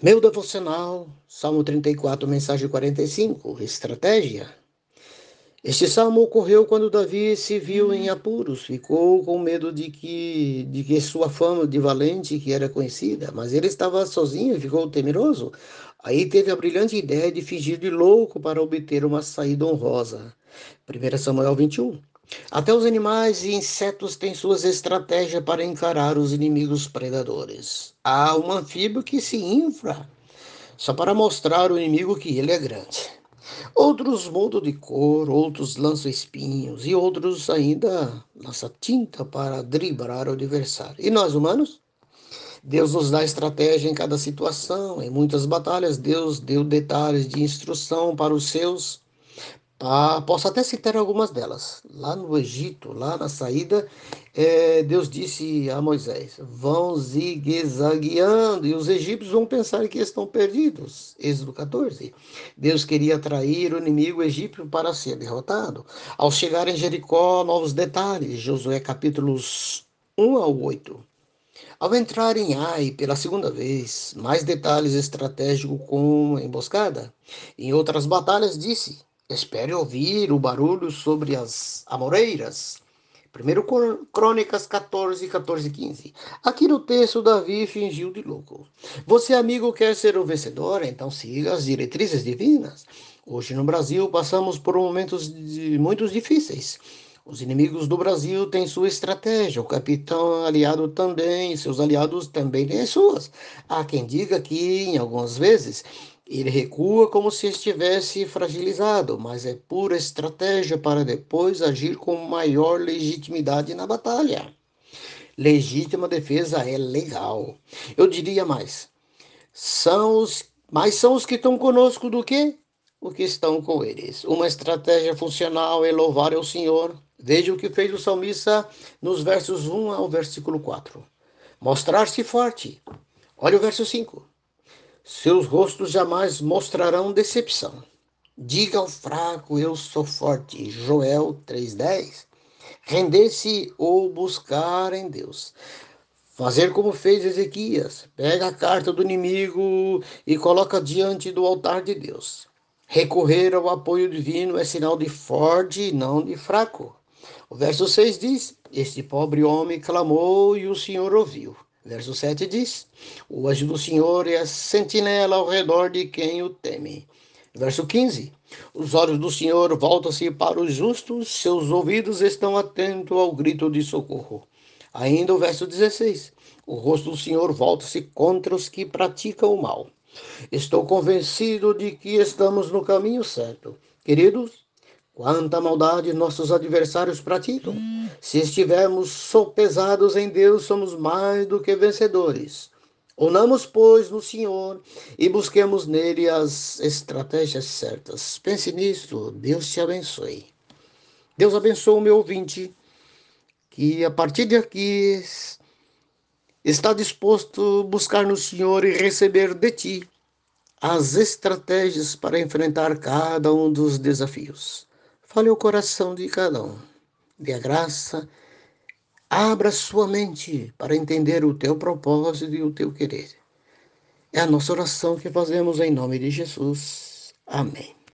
Meu devocional, Salmo 34, mensagem 45, estratégia. Este salmo ocorreu quando Davi se viu em apuros, ficou com medo de que, de que sua fama de valente que era conhecida, mas ele estava sozinho e ficou temeroso. Aí teve a brilhante ideia de fingir de louco para obter uma saída honrosa. 1 Samuel 21. Até os animais e insetos têm suas estratégias para encarar os inimigos predadores. Há um anfíbio que se infla só para mostrar ao inimigo que ele é grande. Outros mudam de cor, outros lançam espinhos e outros ainda lançam tinta para driblar o adversário. E nós humanos? Deus nos dá estratégia em cada situação. Em muitas batalhas, Deus deu detalhes de instrução para os seus ah, posso até citar algumas delas. Lá no Egito, lá na saída, é, Deus disse a Moisés: vão zigue-zagueando e os egípcios vão pensar que estão perdidos. Êxodo 14. Deus queria atrair o inimigo egípcio para ser derrotado. Ao chegar em Jericó, novos detalhes. Josué capítulos 1 ao 8. Ao entrar em Ai pela segunda vez, mais detalhes estratégicos com emboscada. Em outras batalhas, disse Espere ouvir o barulho sobre as amoreiras. 1 Crônicas 14, 14 15. Aqui no texto, Davi fingiu de louco. Você, amigo, quer ser o vencedor? Então siga as diretrizes divinas. Hoje no Brasil passamos por momentos de, muito difíceis. Os inimigos do Brasil têm sua estratégia, o capitão aliado também, seus aliados também têm as suas. Há quem diga que, em algumas vezes, ele recua como se estivesse fragilizado, mas é pura estratégia para depois agir com maior legitimidade na batalha. Legítima defesa é legal. Eu diria mais. São os, mais são os que estão conosco do que o que estão com eles. Uma estratégia funcional é louvar ao Senhor. Veja o que fez o salmista nos versos 1 ao versículo 4. Mostrar-se forte. Olha o verso 5 seus rostos jamais mostrarão decepção. Diga ao fraco, eu sou forte. Joel 3,10. Render-se ou buscar em Deus. Fazer como fez Ezequias. Pega a carta do inimigo e coloca diante do altar de Deus. Recorrer ao apoio divino é sinal de forte e não de fraco. O verso 6 diz: Este pobre homem clamou e o Senhor ouviu. Verso 7 diz: O anjo do Senhor é a sentinela ao redor de quem o teme. Verso 15: Os olhos do Senhor voltam-se para os justos, seus ouvidos estão atentos ao grito de socorro. Ainda o verso 16: O rosto do Senhor volta-se contra os que praticam o mal. Estou convencido de que estamos no caminho certo. Queridos, Quanta maldade nossos adversários praticam. Se estivermos sopesados em Deus, somos mais do que vencedores. Unamos, pois, no Senhor e busquemos nele as estratégias certas. Pense nisso. Deus te abençoe. Deus abençoe o meu ouvinte, que a partir de aqui está disposto a buscar no Senhor e receber de ti as estratégias para enfrentar cada um dos desafios. Fale o coração de cada um. Dê a graça. Abra sua mente para entender o teu propósito e o teu querer. É a nossa oração que fazemos em nome de Jesus. Amém.